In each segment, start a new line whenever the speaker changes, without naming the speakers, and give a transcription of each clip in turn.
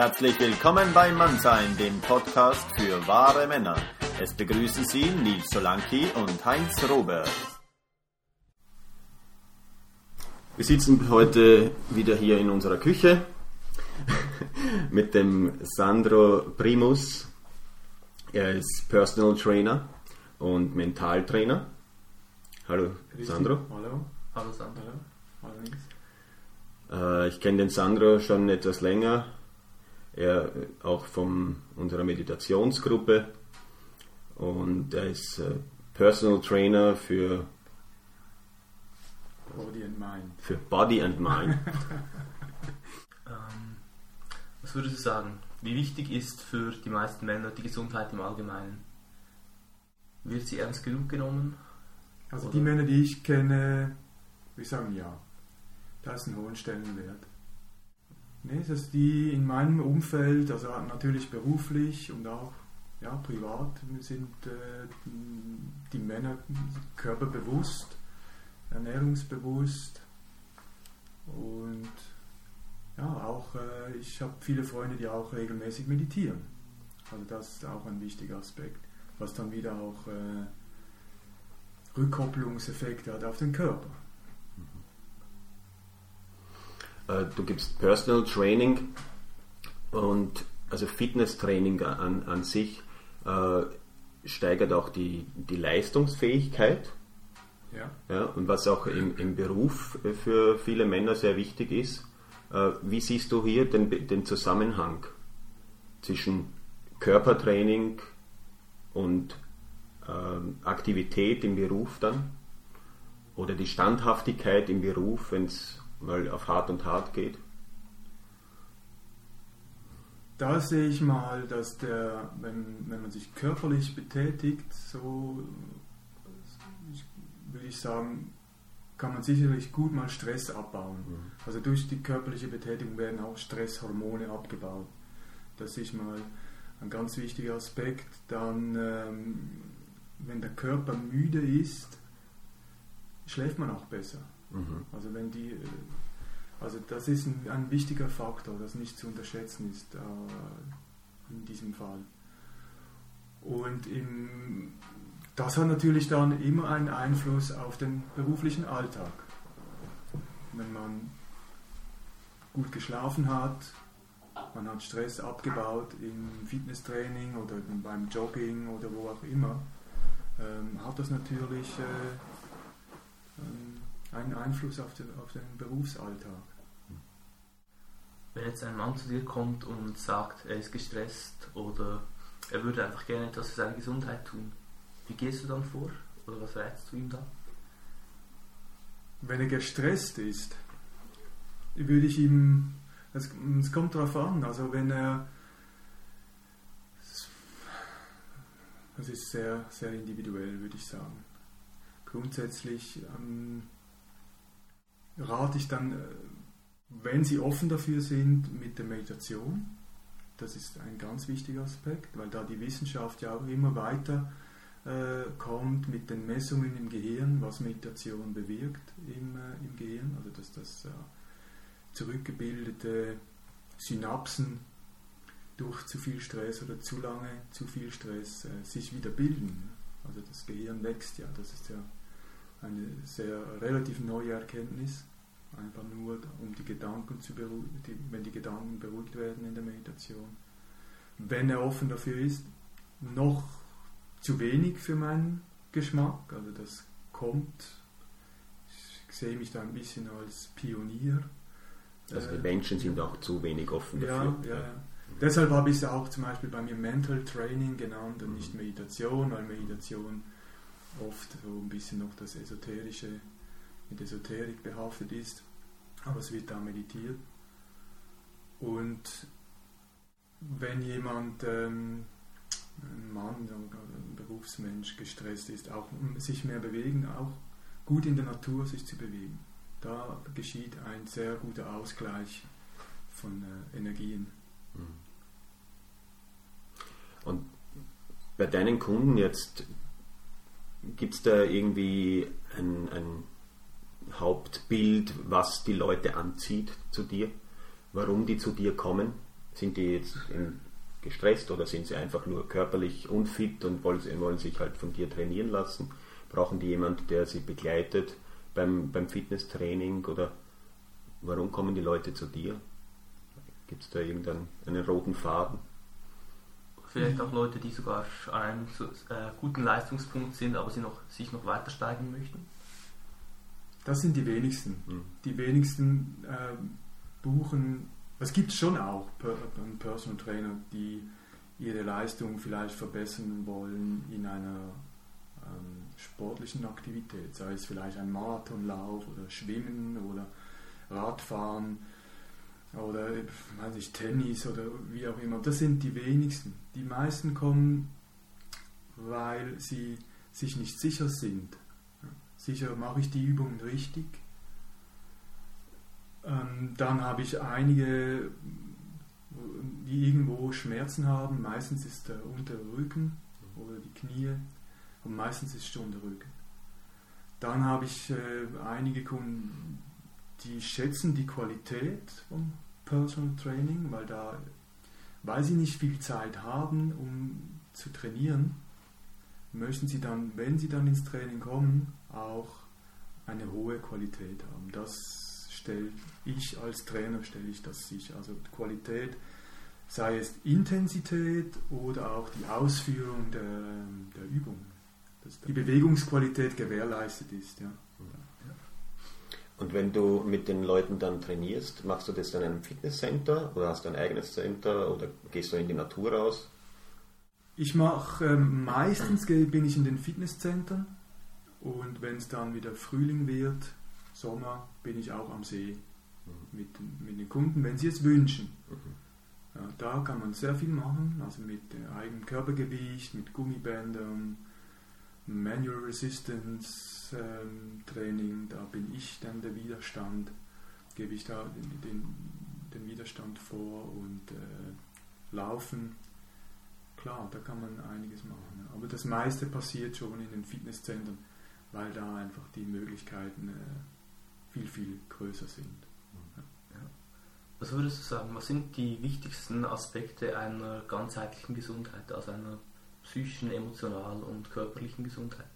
Herzlich willkommen bei Mannsein, dem Podcast für wahre Männer. Es begrüßen Sie Nils Solanki und Heinz Robert. Wir sitzen heute wieder hier in unserer Küche mit dem Sandro Primus. Er ist Personal Trainer und Mentaltrainer. Hallo Sandro.
Hallo. Hallo Sandro. Hallo Nils.
Äh, ich kenne den Sandro schon etwas länger. Er auch von unserer Meditationsgruppe und er ist äh, Personal Trainer für
Body and Mind.
Für Body and Mind.
ähm, was würdest du sagen? Wie wichtig ist für die meisten Männer die Gesundheit im Allgemeinen? Wird sie ernst genug genommen?
Also Oder? die Männer, die ich kenne, würde ich sagen ja. Da ist ein hohen Stellenwert. Nee, dass die in meinem Umfeld, also natürlich beruflich und auch ja, privat, sind äh, die Männer körperbewusst ernährungsbewusst und ja, auch äh, ich habe viele Freunde, die auch regelmäßig meditieren. Also das ist auch ein wichtiger Aspekt, was dann wieder auch äh, Rückkopplungseffekte hat auf den Körper.
Äh, du gibst Personal Training und also Fitnesstraining an, an sich äh, steigert auch die, die Leistungsfähigkeit ja. Ja, und was auch im, im Beruf für viele Männer sehr wichtig ist, äh, wie siehst du hier den, den Zusammenhang zwischen Körpertraining und äh, Aktivität im Beruf dann? Oder die Standhaftigkeit im Beruf, wenn es mal auf hart und hart geht?
Da sehe ich mal, dass der, wenn, wenn man sich körperlich betätigt, so würde ich sagen, kann man sicherlich gut mal Stress abbauen. Mhm. Also durch die körperliche Betätigung werden auch Stresshormone abgebaut. Das ist mal ein ganz wichtiger Aspekt. Dann, ähm, wenn der Körper müde ist, schläft man auch besser. Mhm. Also wenn die, äh, also das ist ein, ein, wichtiger Faktor, das nicht zu unterschätzen ist äh, in diesem Fall. Und im das hat natürlich dann immer einen Einfluss auf den beruflichen Alltag. Wenn man gut geschlafen hat, man hat Stress abgebaut im Fitnesstraining oder beim Jogging oder wo auch immer, ähm, hat das natürlich äh, ähm, einen Einfluss auf den, auf den Berufsalltag.
Wenn jetzt ein Mann zu dir kommt und sagt, er ist gestresst oder er würde einfach gerne etwas für seine Gesundheit tun, wie gehst du dann vor? Oder was rätst du ihm da?
Wenn er gestresst ist, würde ich ihm, es, es kommt darauf an, also wenn er, das ist sehr, sehr individuell, würde ich sagen. Grundsätzlich ähm, rate ich dann, äh, wenn Sie offen dafür sind, mit der Meditation. Das ist ein ganz wichtiger Aspekt, weil da die Wissenschaft ja auch immer weiter äh, kommt mit den Messungen im Gehirn, was Meditation bewirkt im, äh, im Gehirn, also dass das äh, zurückgebildete Synapsen durch zu viel Stress oder zu lange zu viel Stress äh, sich wieder bilden. Also das Gehirn wächst ja, das ist ja eine sehr relativ neue Erkenntnis. Einfach nur, um die Gedanken zu beruhigen, die, wenn die Gedanken beruhigt werden in der Meditation. Wenn er offen dafür ist, noch zu wenig für meinen Geschmack. Also das kommt, ich sehe mich da ein bisschen als Pionier.
Also die Menschen sind auch zu wenig offen
dafür. Ja, ja. Deshalb habe ich es auch zum Beispiel bei mir Mental Training genannt und nicht Meditation, weil Meditation oft so ein bisschen noch das Esoterische mit Esoterik behaftet ist. Aber es wird da meditiert. Und wenn jemand ähm, ein Mann, ein Berufsmensch gestresst ist, auch sich mehr bewegen, auch gut in der Natur sich zu bewegen. Da geschieht ein sehr guter Ausgleich von äh, Energien. Mhm.
Und bei deinen Kunden jetzt, gibt es da irgendwie ein, ein Hauptbild, was die Leute anzieht zu dir? Warum die zu dir kommen? Sind die jetzt gestresst oder sind sie einfach nur körperlich unfit und wollen, sich halt von dir trainieren lassen? Brauchen die jemanden, der sie begleitet beim, beim Fitnesstraining oder warum kommen die Leute zu dir? Gibt es da irgendeinen roten Faden?
Vielleicht auch Leute, die sogar an einem äh, guten Leistungspunkt sind, aber sie noch, sich noch weiter steigen möchten?
Das sind die wenigsten. Mhm. Die wenigsten äh, buchen, es gibt schon auch per, Personal Trainer, die ihre Leistung vielleicht verbessern wollen in einer ähm, sportlichen Aktivität, sei es vielleicht ein Marathonlauf oder Schwimmen oder Radfahren oder weiß ich, Tennis oder wie auch immer. Das sind die wenigsten. Die meisten kommen, weil sie sich nicht sicher sind. Sicher mache ich die Übungen richtig. Ähm, dann habe ich einige, die irgendwo Schmerzen haben. Meistens ist der untere Rücken oder die Knie und meistens ist es schon der Rücken. Dann habe ich äh, einige Kunden, die schätzen die Qualität vom Personal Training, weil da, weil sie nicht viel Zeit haben, um zu trainieren, möchten sie dann, wenn sie dann ins Training kommen, auch eine hohe Qualität haben. Das stelle ich als Trainer stelle ich das sicher. Also Qualität, sei es Intensität oder auch die Ausführung der, der Übung, dass die Bewegungsqualität gewährleistet ist. Ja.
Und wenn du mit den Leuten dann trainierst, machst du das dann in einem Fitnesscenter oder hast du ein eigenes Center oder gehst du in die Natur raus?
Ich mache ähm, meistens bin ich in den Fitnesszentren und wenn es dann wieder Frühling wird, Sommer, bin ich auch am See mhm. mit, mit den Kunden, wenn sie es wünschen. Mhm. Ja, da kann man sehr viel machen, also mit eigenem Körpergewicht, mit Gummibändern, Manual Resistance ähm, Training, da bin ich dann der Widerstand, gebe ich da den, den, den Widerstand vor und äh, Laufen. Klar, da kann man einiges machen. Aber das meiste passiert schon in den Fitnesszentren, weil da einfach die Möglichkeiten äh, viel, viel größer sind. Ja.
Was würdest du sagen, was sind die wichtigsten Aspekte einer ganzheitlichen Gesundheit, also einer psychischen, emotionalen und körperlichen Gesundheit?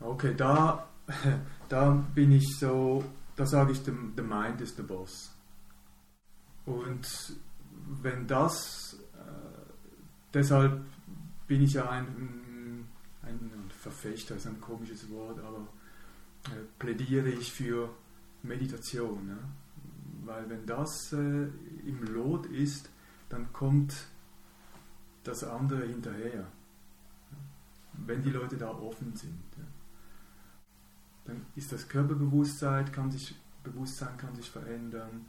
Okay, da, da bin ich so, da sage ich, the, the mind is the boss. Und wenn das, äh, deshalb bin ich ja ein, ein Verfechter, ist ein komisches Wort, aber äh, plädiere ich für Meditation. Ja? Weil wenn das äh, im Lot ist, dann kommt das andere hinterher. Wenn die Leute da offen sind. Dann ist das Körperbewusstsein, kann sich, Bewusstsein kann sich verändern.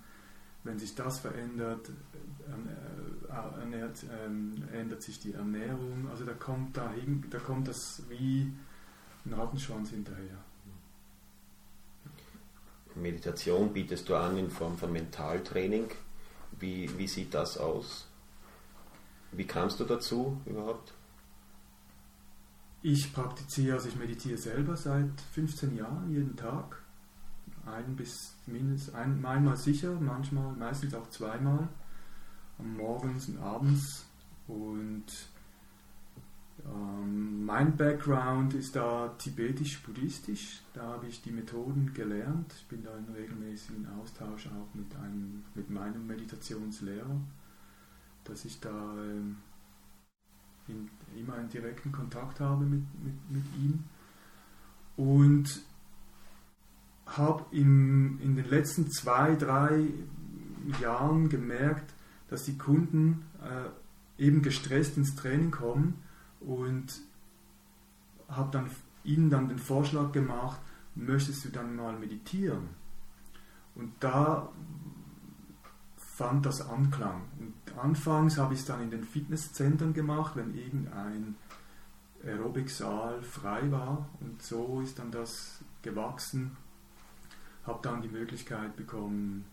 Wenn sich das verändert, äh, ernährt, ähm, ändert sich die Ernährung. Also da kommt, dahin, da kommt das wie ein Rattenschwanz hinterher.
Meditation bietest du an in Form von Mentaltraining. Wie, wie sieht das aus? Wie kamst du dazu überhaupt?
Ich praktiziere, also ich meditiere selber seit 15 Jahren, jeden Tag. Ein bis mindestens ein, einmal sicher, manchmal, meistens auch zweimal. Morgens und abends. Und ähm, mein Background ist da tibetisch-buddhistisch. Da habe ich die Methoden gelernt. Ich bin da in regelmäßigen Austausch auch mit, einem, mit meinem Meditationslehrer dass ich da ähm, in, immer einen direkten Kontakt habe mit, mit, mit ihm. Und habe in den letzten zwei, drei Jahren gemerkt, dass die Kunden äh, eben gestresst ins Training kommen und habe dann ihnen dann den Vorschlag gemacht, möchtest du dann mal meditieren? Und da fand das Anklang. Und anfangs habe ich es dann in den Fitnesszentren gemacht, wenn irgendein Aerobiksaal frei war. Und so ist dann das gewachsen. Habe dann die Möglichkeit bekommen,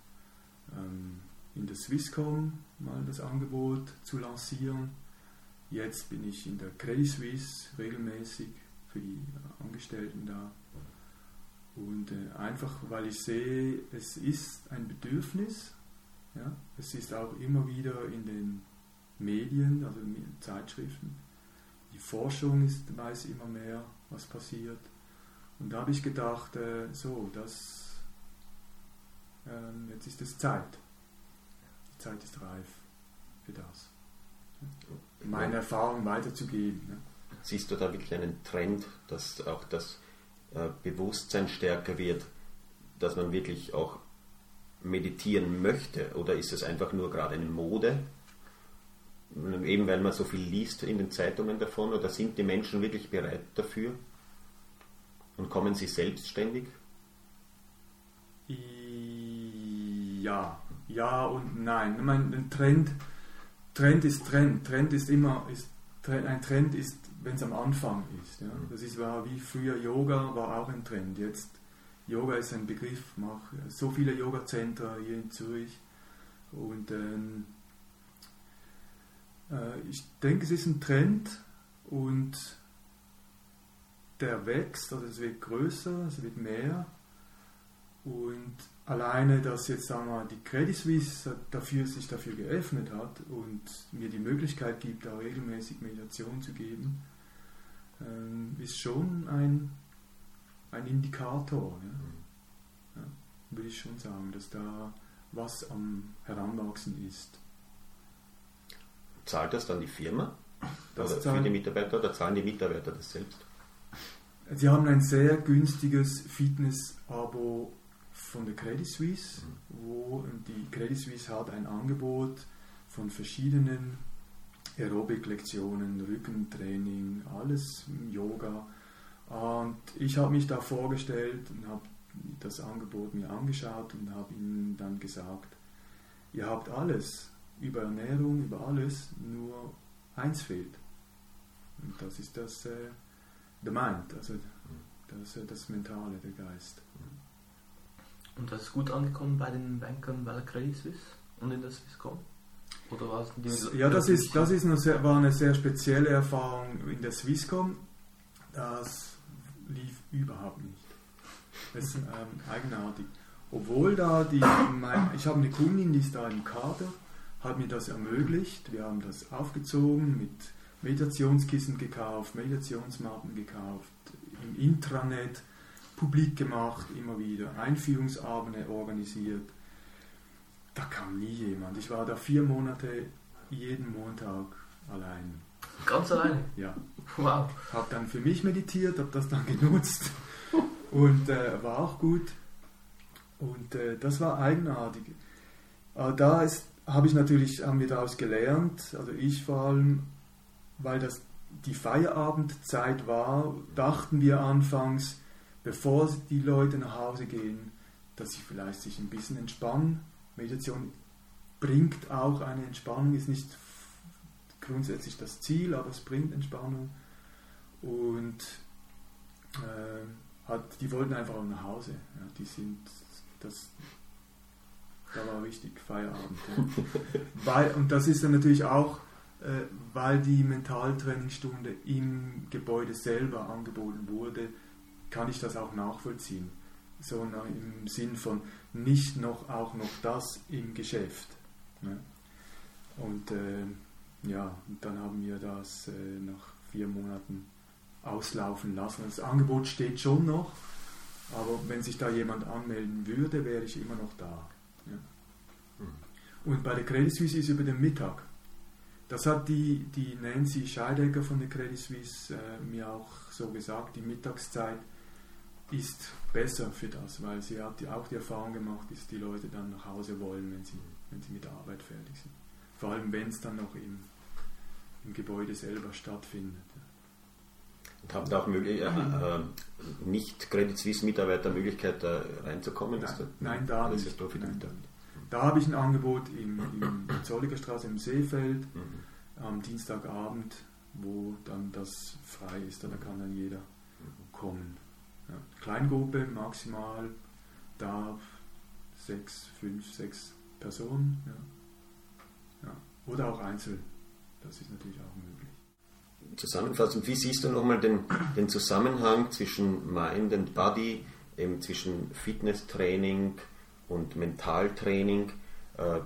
ähm, in der Swisscom mal das Angebot zu lancieren. Jetzt bin ich in der Credit Suisse regelmäßig für die Angestellten da. Und äh, einfach weil ich sehe, es ist ein Bedürfnis Ja? Es ist auch immer wieder in den Medien, also in Zeitschriften. Die Forschung ist, weiß immer mehr, was passiert. Und da habe ich gedacht, äh, so, das, äh, jetzt ist es Zeit. Die Zeit ist reif für das. Meine Erfahrung weiterzugeben. Ne?
Siehst du da wirklich einen Trend, dass auch das äh, Bewusstsein stärker wird, dass man wirklich auch meditieren möchte? Oder ist es einfach nur gerade eine Mode? Eben weil man so viel liest in den Zeitungen davon, oder sind die Menschen wirklich bereit dafür? Und kommen sie selbstständig?
Ja, ja und nein. Ich meine, ein Trend, Trend ist Trend. Trend ist immer, ist, ein Trend ist, wenn es am Anfang ist. Ja. Das ist, war wie früher Yoga, war auch ein Trend. Jetzt, Yoga ist ein Begriff, mache so viele Yoga-Center hier in Zürich. Und ähm, äh, ich denke, es ist ein Trend und der wächst, also es wird größer, es wird mehr. Und alleine, dass jetzt sagen wir, die Credit Suisse dafür, sich dafür geöffnet hat und mir die Möglichkeit gibt, da regelmäßig Meditation zu geben, ähm, ist schon ein, ein Indikator. Ja? Mhm. Ja, würde ich schon sagen, dass da was am Heranwachsen ist.
Zahlt das dann die Firma? Das oder für die Mitarbeiter oder zahlen die Mitarbeiter das selbst?
Sie haben ein sehr günstiges Fitness-Abo von der Credit Suisse, wo die Credit Suisse hat ein Angebot von verschiedenen Aerobic-Lektionen, Rückentraining, alles Yoga. Und ich habe mich da vorgestellt und habe das Angebot mir angeschaut und habe ihnen dann gesagt, ihr habt alles über Ernährung, über alles, nur eins fehlt. Und das ist das äh, the mind, also das, äh, das Mentale, der Geist.
Und das ist gut angekommen bei den Bankern bei der Credit Suisse und in der Swisscom?
Oder war es ja, das, ist, das ist eine sehr, war eine sehr spezielle Erfahrung in der Swisscom. Das lief überhaupt nicht. Das ist ähm, eigenartig. Obwohl da die, mein, ich habe eine Kundin, die ist da im Kader, hat mir das ermöglicht. Wir haben das aufgezogen, mit Meditationskissen gekauft, Meditationsmappen gekauft, im Intranet publik gemacht, immer wieder, Einführungsabende organisiert. Da kam nie jemand. Ich war da vier Monate jeden Montag allein.
Ganz alleine?
Ja.
Wow.
Hab dann für mich meditiert, hab das dann genutzt und äh, war auch gut. Und äh, das war eigenartig. Aber da ist habe ich natürlich, haben wir daraus gelernt, also ich vor allem, weil das die Feierabendzeit war, dachten wir anfangs, bevor die Leute nach Hause gehen, dass sie vielleicht sich ein bisschen entspannen. Meditation bringt auch eine Entspannung, ist nicht grundsätzlich das Ziel, aber es bringt Entspannung. Und äh, hat, die wollten einfach auch nach Hause. Ja, die sind, das, da war richtig Feierabend. Ja. weil, und das ist dann natürlich auch, äh, weil die Mentaltrainingsstunde im Gebäude selber angeboten wurde, kann ich das auch nachvollziehen. So im Sinn von nicht noch auch noch das im Geschäft. Ne? Und äh, ja, und dann haben wir das äh, nach vier Monaten auslaufen lassen. Das Angebot steht schon noch, aber wenn sich da jemand anmelden würde, wäre ich immer noch da. Ja. Mhm. Und bei der Credit Suisse ist über den Mittag. Das hat die, die Nancy Scheidecker von der Credit Suisse äh, mir auch so gesagt, die Mittagszeit ist besser für das, weil sie hat die, auch die Erfahrung gemacht, dass die Leute dann nach Hause wollen, wenn sie, wenn sie mit der Arbeit fertig sind. Vor allem, wenn es dann noch im, im Gebäude selber stattfindet.
Und haben da auch möglich, äh, äh, nicht Credit Suisse Mitarbeiter Möglichkeit da reinzukommen?
Nein, da, nein, da nicht. Ist da, da habe ich ein Angebot im, im Zolliger Straße im Seefeld mhm. am Dienstagabend, wo dann das frei ist, da kann dann jeder kommen. Ja. Kleingruppe maximal, da sechs, fünf, sechs Personen. Ja. Ja. Oder auch einzeln, das ist natürlich auch möglich
zusammenfassend, wie siehst du nochmal den, den Zusammenhang zwischen Mind and Body, eben zwischen Fitnesstraining und Mentaltraining? Äh,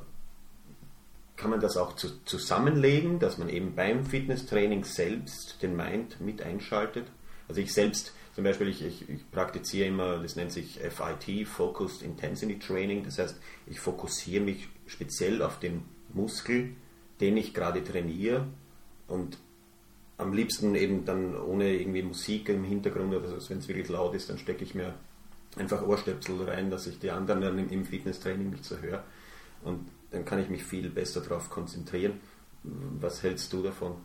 kann man das auch zu, zusammenlegen, dass man eben beim Fitnesstraining selbst den Mind mit einschaltet? Also ich selbst, zum Beispiel, ich, ich, ich praktiziere immer, das nennt sich FIT, Focused Intensity Training. Das heißt, ich fokussiere mich speziell auf den Muskel, den ich gerade trainiere und am liebsten eben dann ohne irgendwie Musik im Hintergrund oder so, wenn es wirklich laut ist, dann stecke ich mir einfach Ohrstöpsel rein, dass ich die anderen dann im, Fitnesstraining nicht so höre. Und dann kann ich mich viel besser darauf konzentrieren. Was hältst du davon?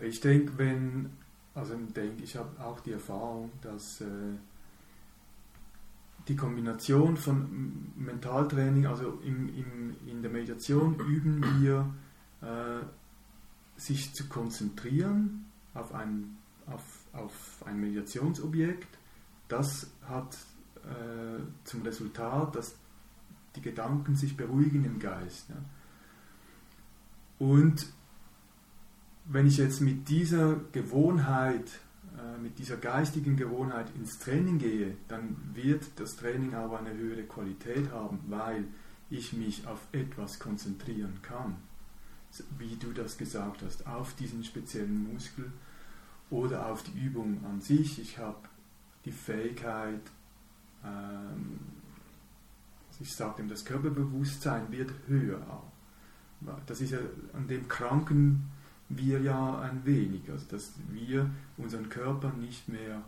Ich denke, wenn, also ich denke, ich habe auch die Erfahrung, dass äh, die Kombination von Mentaltraining, also im, im, in der Meditation üben wir, sich zu konzentrieren auf ein, auf, auf ein Meditationsobjekt. Das hat äh, zum Resultat, dass die Gedanken sich beruhigen im Geist. Ja. Und wenn ich jetzt mit dieser Gewohnheit, äh, mit dieser geistigen Gewohnheit ins Training gehe, dann wird das Training aber eine höhere Qualität haben, weil ich mich auf etwas konzentrieren kann. Wie du das gesagt hast, auf diesen speziellen Muskel oder auf die Übung an sich. Ich habe die Fähigkeit, ähm, ich sage ihm, das Körperbewusstsein wird höher. Das ist ja, an dem kranken wir ja ein wenig, also dass wir unseren Körper nicht mehr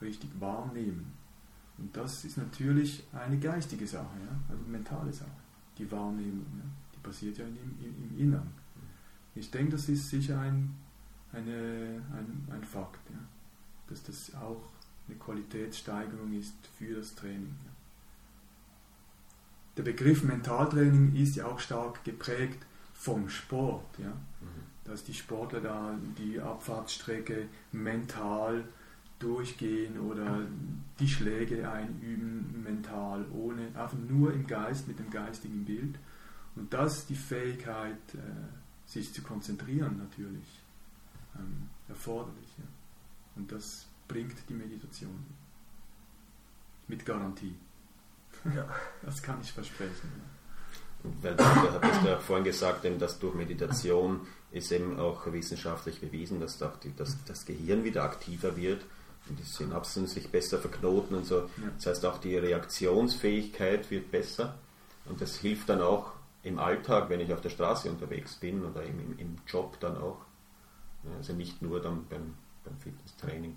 richtig wahrnehmen. Und das ist natürlich eine geistige Sache, ja? also mentale Sache, die Wahrnehmung, ja? Passiert ja im, im, im Innern. Ich denke, das ist sicher ein, eine, ein, ein Fakt, ja? dass das auch eine Qualitätssteigerung ist für das Training. Ja? der Begriff Mentaltraining ist ja auch stark geprägt vom Sport. Ja? Mhm. Dass die Sportler da die Abfahrtsstrecke mental durchgehen oder die Schläge einüben mental, ohne einfach nur im Geist, mit dem geistigen Bild. Und das die Fähigkeit, äh, sich zu konzentrieren natürlich, ähm, erforderlich. Ja? Und das bringt die Meditation mit Garantie. Ja, das kann ich versprechen.
Weil du hattest ja vorhin gesagt, dass durch Meditation ist eben auch wissenschaftlich bewiesen, dass auch die, dass das Gehirn wieder aktiver wird und die Synapsen sich besser verknoten und so. Das heißt, auch die Reaktionsfähigkeit wird besser und das hilft dann auch im Alltag, wenn ich auf der Straße unterwegs bin oder im, im Job dann auch. Also nicht nur dann beim, beim Fitnesstraining.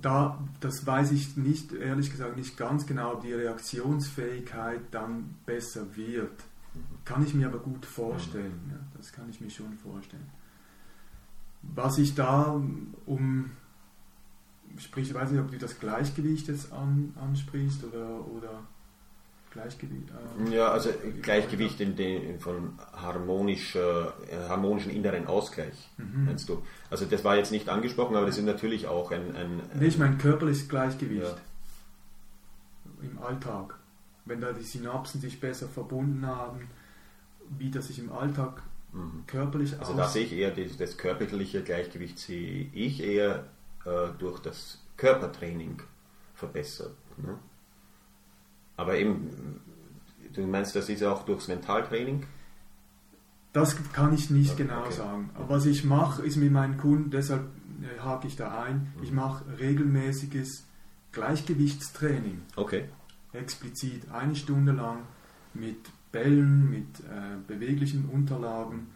Da, das weiß ich nicht, ehrlich gesagt, nicht ganz genau, ob die Reaktionsfähigkeit dann besser wird. Kann ich mir aber gut vorstellen. Ja, das kann ich mir schon vorstellen. Was ich da um, sprich, ich weiß nicht, ob du das Gleichgewicht jetzt an, ansprichst oder, oder
Gleichgewicht? Äh, ja, also Gleichgewicht in den, von harmonischer, äh, harmonischen inneren Ausgleich, mhm. meinst du? Also das war jetzt nicht angesprochen, aber das ist natürlich auch ein... ein,
ein nee, ich meine körperliches Gleichgewicht ja. im Alltag. Wenn da die Synapsen sich besser verbunden haben, wie das sich im Alltag mhm. körperlich
Also da sehe ich eher das, das, körperliche Gleichgewicht sehe ich eher äh, durch das Körpertraining verbessert. Ne? Aber eben, du meinst, das ist ja auch durchs Mentaltraining?
Das kann ich nicht okay. genau sagen. Aber was ich mache, ist mit meinen Kunden, deshalb äh, hake ich da ein, mhm. ich mache regelmäßiges Gleichgewichtstraining.
Okay.
Explizit eine Stunde lang mit Bällen, mit äh, beweglichen Unterlagen,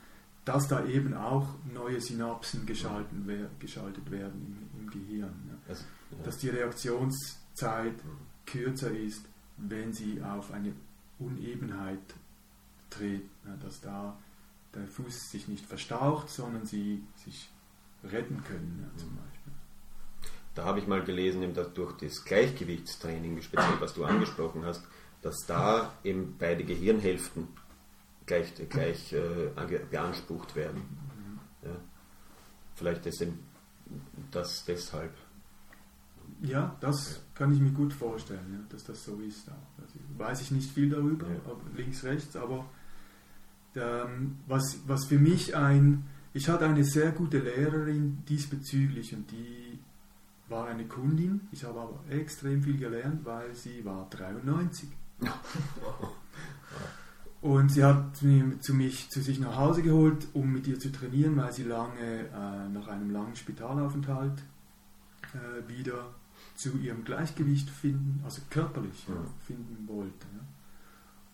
dass da eben auch neue Synapsen geschalten wer geschaltet werden im, im Gehirn. Ja. Also, ja. Dass die Reaktionszeit mhm. kürzer ist wenn sie auf eine Unebenheit treten, dass da der Fuß sich nicht verstaucht, sondern sie sich retten können, ja, zum Beispiel.
Da habe ich mal gelesen, dass durch das Gleichgewichtstraining, speziell was du angesprochen hast, dass da eben beide Gehirnhälften gleich, gleich äh, beansprucht werden. Mhm. Ja. Vielleicht ist das deshalb.
Ja, das kann ich mir gut vorstellen, ja, dass das so ist. Also weiß ich nicht viel darüber, ja. links, rechts, aber ähm, was, was für mich ein, ich hatte eine sehr gute Lehrerin diesbezüglich und die war eine Kundin. Ich habe aber extrem viel gelernt, weil sie war 93. Und sie hat mich zu, mich zu sich nach Hause geholt, um mit ihr zu trainieren, weil sie lange äh, nach einem langen Spitalaufenthalt äh, wieder zu ihrem Gleichgewicht finden, also körperlich ja, finden wollte.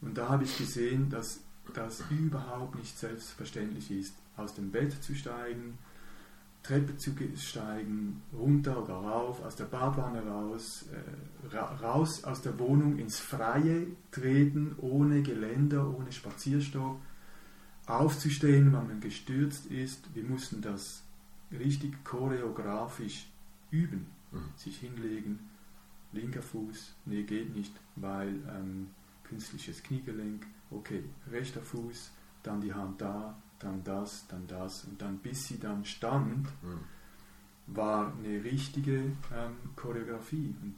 Und da habe ich gesehen, dass das überhaupt nicht selbstverständlich ist, aus dem Bett zu steigen, Treppe zu steigen, runter oder rauf, aus der Badwanne raus, äh, ra raus aus der Wohnung ins Freie treten, ohne Geländer, ohne Spazierstock, aufzustehen, wenn man gestürzt ist. Wir mussten das richtig choreografisch üben, mhm. sich hinlegen, linker Fuß, nee, geht nicht, weil ähm, künstliches Kniegelenk, okay, rechter Fuß, dann die Hand da, dann das, dann das und dann bis sie dann stand, mhm. war eine richtige ähm, Choreografie und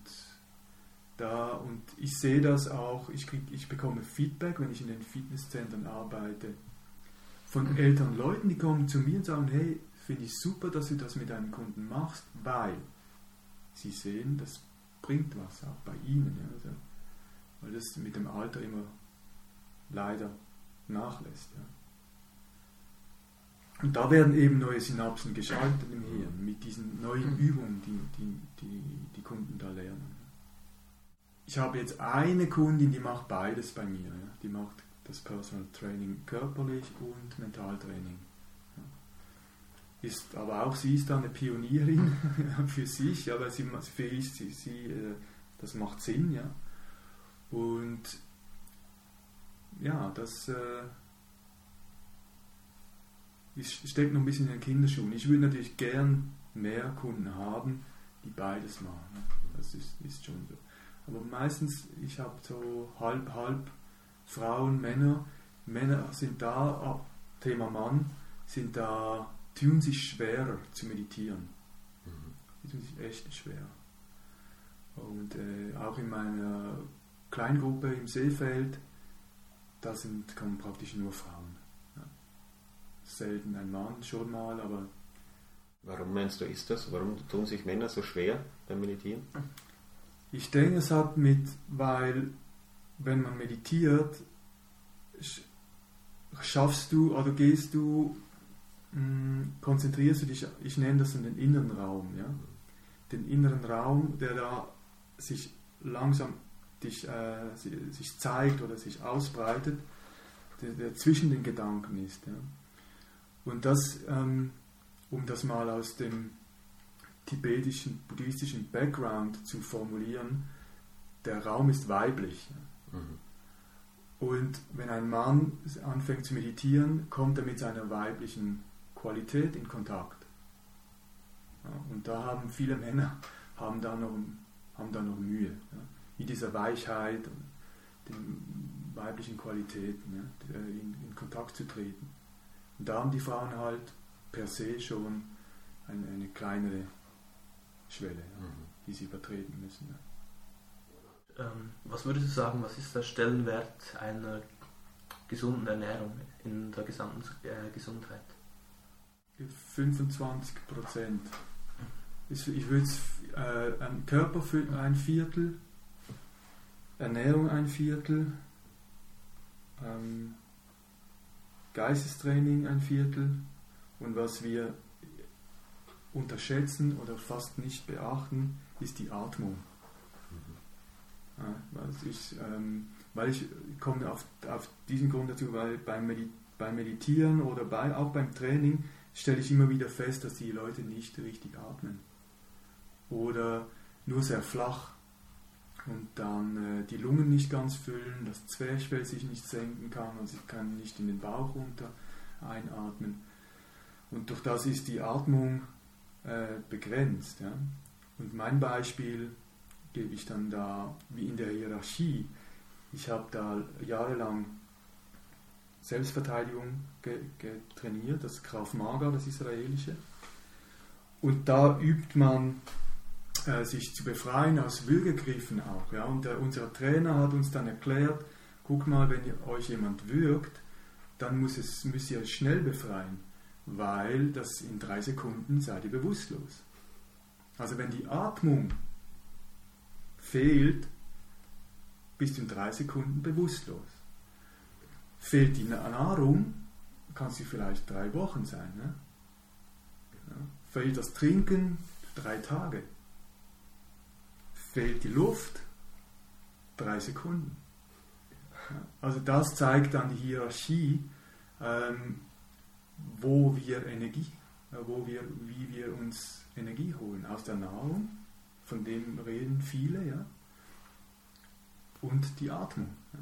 da und ich sehe das auch, ich, krieg, ich bekomme Feedback, wenn ich in den Fitnesszentren arbeite, von mhm. älteren Leuten, die kommen zu mir und sagen, hey, finde ich super, dass du das mit deinen Kunden machst, weil sie sehen, das bringt was auch bei ihnen. Ja, also, weil das mit dem Alter immer leider nachlässt. Ja. Und da werden eben neue Synapsen geschaltet im Hirn mit diesen neuen Übungen, die die, die, die Kunden da lernen. Ich habe jetzt eine Kundin, die macht beides bei mir. Ja. Die macht das Personal Training körperlich und Mentaltraining. Ist, aber auch sie ist da eine Pionierin für sich, aber sie, für sie, sie, äh, das macht Sinn. Ja. Und ja, das äh, steckt noch ein bisschen in den Kinderschuhen. Ich würde natürlich gern mehr Kunden haben, die beides machen. Das ist, ist schon so. Aber meistens, ich habe so halb, halb Frauen, Männer. Männer sind da, Thema Mann, sind da, tun sich schwerer zu meditieren. Mhm. Die tun sich echt schwer. Und äh, auch in meiner Kleingruppe im Seefeld, da sind, kommen praktisch nur Frauen selten ein Mann, schon mal, aber.
Warum meinst du, ist das? Warum tun sich Männer so schwer beim Meditieren?
Ich denke, es hat mit, weil wenn man meditiert, schaffst du oder gehst du, konzentrierst du dich, ich nenne das in den inneren Raum, ja? den inneren Raum, der da sich langsam dich, äh, sich zeigt oder sich ausbreitet, der, der zwischen den Gedanken ist. Ja? Und das, ähm, um das mal aus dem tibetischen, buddhistischen Background zu formulieren, der Raum ist weiblich. Mhm. Und wenn ein Mann anfängt zu meditieren, kommt er mit seiner weiblichen Qualität in Kontakt. Ja, und da haben viele Männer haben da noch, haben da noch Mühe, ja, mit dieser Weichheit und den weiblichen Qualitäten ja, in, in Kontakt zu treten. Und da haben die Frauen halt per se schon eine, eine kleinere Schwelle, mhm. die sie übertreten müssen.
Ähm, was würdest du sagen, was ist der Stellenwert einer gesunden Ernährung in der gesamten äh, Gesundheit?
25 Prozent. Ich würde äh, ein Körper ein Viertel, Ernährung ein Viertel, ähm, Geistestraining ein Viertel und was wir unterschätzen oder fast nicht beachten, ist die Atmung. Mhm. Ja, ich, ähm, weil ich komme auf, auf diesen Grund dazu, weil beim, Medi beim Meditieren oder bei, auch beim Training stelle ich immer wieder fest, dass die Leute nicht richtig atmen oder nur sehr flach und dann äh, die Lungen nicht ganz füllen, das Zwerchfell sich nicht senken kann und sie kann nicht in den Bauch runter einatmen. Und durch das ist die Atmung äh, begrenzt. Ja? Und mein Beispiel gebe ich dann da wie in der Hierarchie. Ich habe da jahrelang Selbstverteidigung trainiert, das Krav Maga, das israelische. Und da übt man äh, sich zu befreien aus Würgegriffen auch. Ja? Und der, unser Trainer hat uns dann erklärt, guck mal, wenn euch jemand würgt, dann muss es, müsst ihr euch schnell befreien, weil das in drei Sekunden seid ihr bewusstlos. Also wenn die Atmung fehlt, bist du in drei Sekunden bewusstlos. Fehlt die Nahrung, kann es vielleicht drei Wochen sein. Ne? Ja. Fehlt das Trinken, drei Tage. Fehlt die Luft, drei Sekunden. Also das zeigt dann die Hierarchie, ähm, wo wir Energie, äh, wo wir, wie wir uns Energie holen. Aus der Nahrung, von dem reden viele, ja. Und die Atmung. Ja.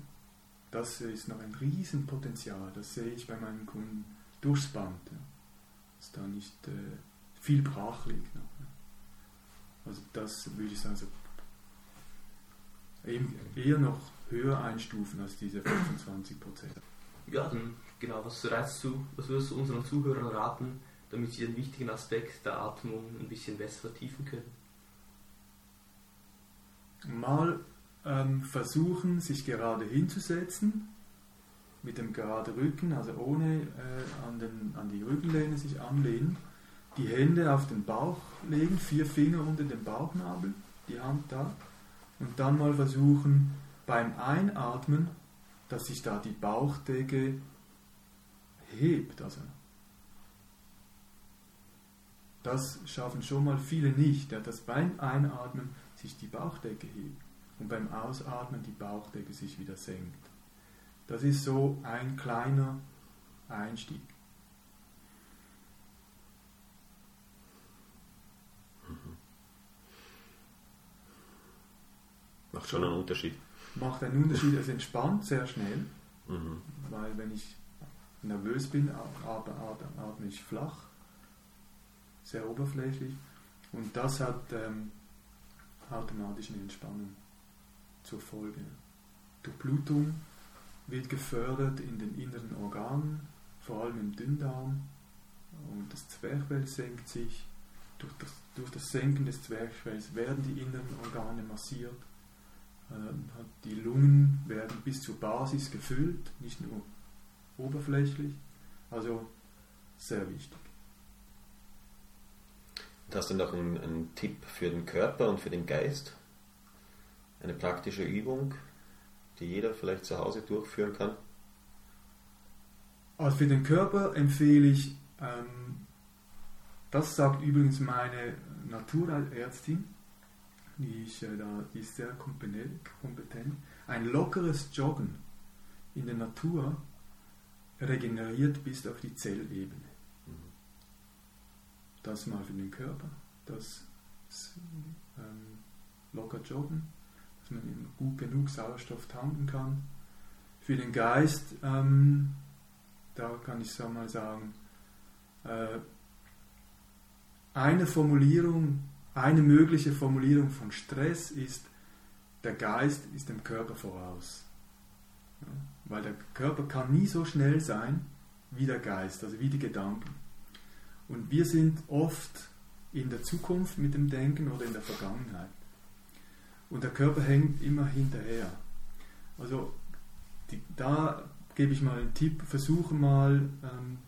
Das ist noch ein Riesenpotenzial, das sehe ich bei meinen Kunden durchs Band. Ja. Dass da nicht äh, viel brach liegt. Noch, ja. Also das würde ich sagen, so eher noch höher einstufen als diese 25 Prozent.
Ja, dann genau, was rätst du, was würdest du unseren Zuhörern raten, damit sie den wichtigen Aspekt der Atmung ein bisschen besser vertiefen können?
Mal versuchen, sich gerade hinzusetzen, mit dem geraden Rücken, also ohne äh, an, den, an die Rückenlehne sich anlehnen, die Hände auf den Bauch legen, vier Finger unter den Bauchnabel, die Hand da, und dann mal versuchen, beim Einatmen, dass sich da die Bauchdecke hebt. Also das schaffen schon mal viele nicht, ja, dass beim Einatmen sich die Bauchdecke hebt und beim Ausatmen die Bauchdecke sich wieder senkt. Das ist so ein kleiner Einstieg.
Mhm. Macht schon einen Unterschied.
Macht einen Unterschied, es entspannt sehr schnell, mhm. weil wenn ich nervös bin, atme ich flach, sehr oberflächlich und das hat ähm, automatisch eine Entspannung zur Folge. Durchblutung wird gefördert in den inneren Organen, vor allem im Dünndarm und das Zwerchfell senkt sich. Durch das, durch das Senken des Zwerchfells werden die inneren Organe massiert. Ähm, die Lungen werden bis zur Basis gefüllt, nicht nur oberflächlich. Also sehr wichtig.
hast du noch einen, einen Tipp für den Körper und für den Geist? Eine praktische Übung, die jeder vielleicht zu Hause durchführen kann?
Also für den Körper empfehle ich, ähm, das sagt übrigens meine Naturärztin, die, ich, äh, da, die ist sehr kompetent, ein lockeres Joggen in der Natur regeneriert bis auf die Zellebene. Mhm. Das mal für den Körper, das ähm, locker joggen, dass man gut genug Sauerstoff tanken kann. Für den Geist, ähm, da kann ich so mal sagen, äh, eine Formulierung, eine mögliche Formulierung von Stress ist, der Geist ist dem Körper voraus. Ja, weil der Körper kann nie so schnell sein wie der Geist, also wie die Gedanken. Und wir sind oft in der Zukunft mit dem Denken oder in der Vergangenheit. Und der Körper hängt immer hinterher. Also die, da gebe ich mal einen Tipp, versuche mal ähm,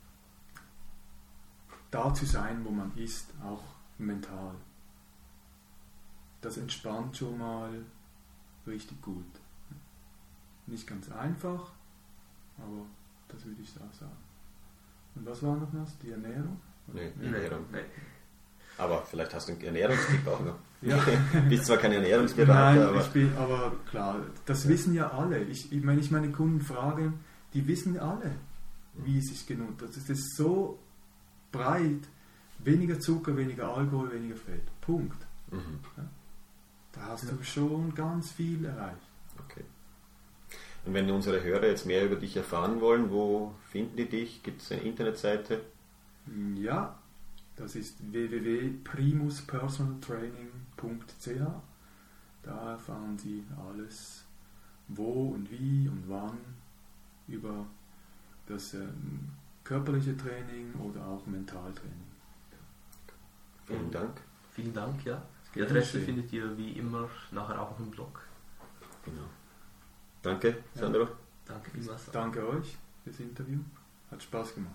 da zu sein, wo man ist, auch mental. Das entspannt schon mal richtig gut. Nicht ganz einfach, aber das würde ich auch sagen. Und was war noch was? Die Ernährung?
Nee, Ernährung. Nee. Aber vielleicht hast du einen Ernährungstipp auch noch. Ja. du bist zwar kein Ernährungsberater,
Nein,
aber...
Ich bin, aber klar, das ja. wissen ja alle. Ich, ich, wenn ich meine Kunden frage, die wissen alle, wie es sich genutzt hat. Es ist so breit, weniger Zucker, weniger Alkohol, weniger Fett. Punkt. Mhm. Ja. Da hast du schon ganz viel erreicht.
Okay. Und wenn unsere Hörer jetzt mehr über dich erfahren wollen, wo finden die dich? Gibt es eine Internetseite?
Ja, das ist www.primuspersonaltraining.ch. Da erfahren Sie alles, wo und wie und wann über das ähm, körperliche Training oder auch Mentaltraining.
Vielen Dank.
Vielen Dank, ja. Die Adresse findet ihr wie immer nachher auch im Blog.
Genau. Danke, Sandro. Ja.
Danke vielmals.
Danke euch fürs Interview. Hat Spaß gemacht.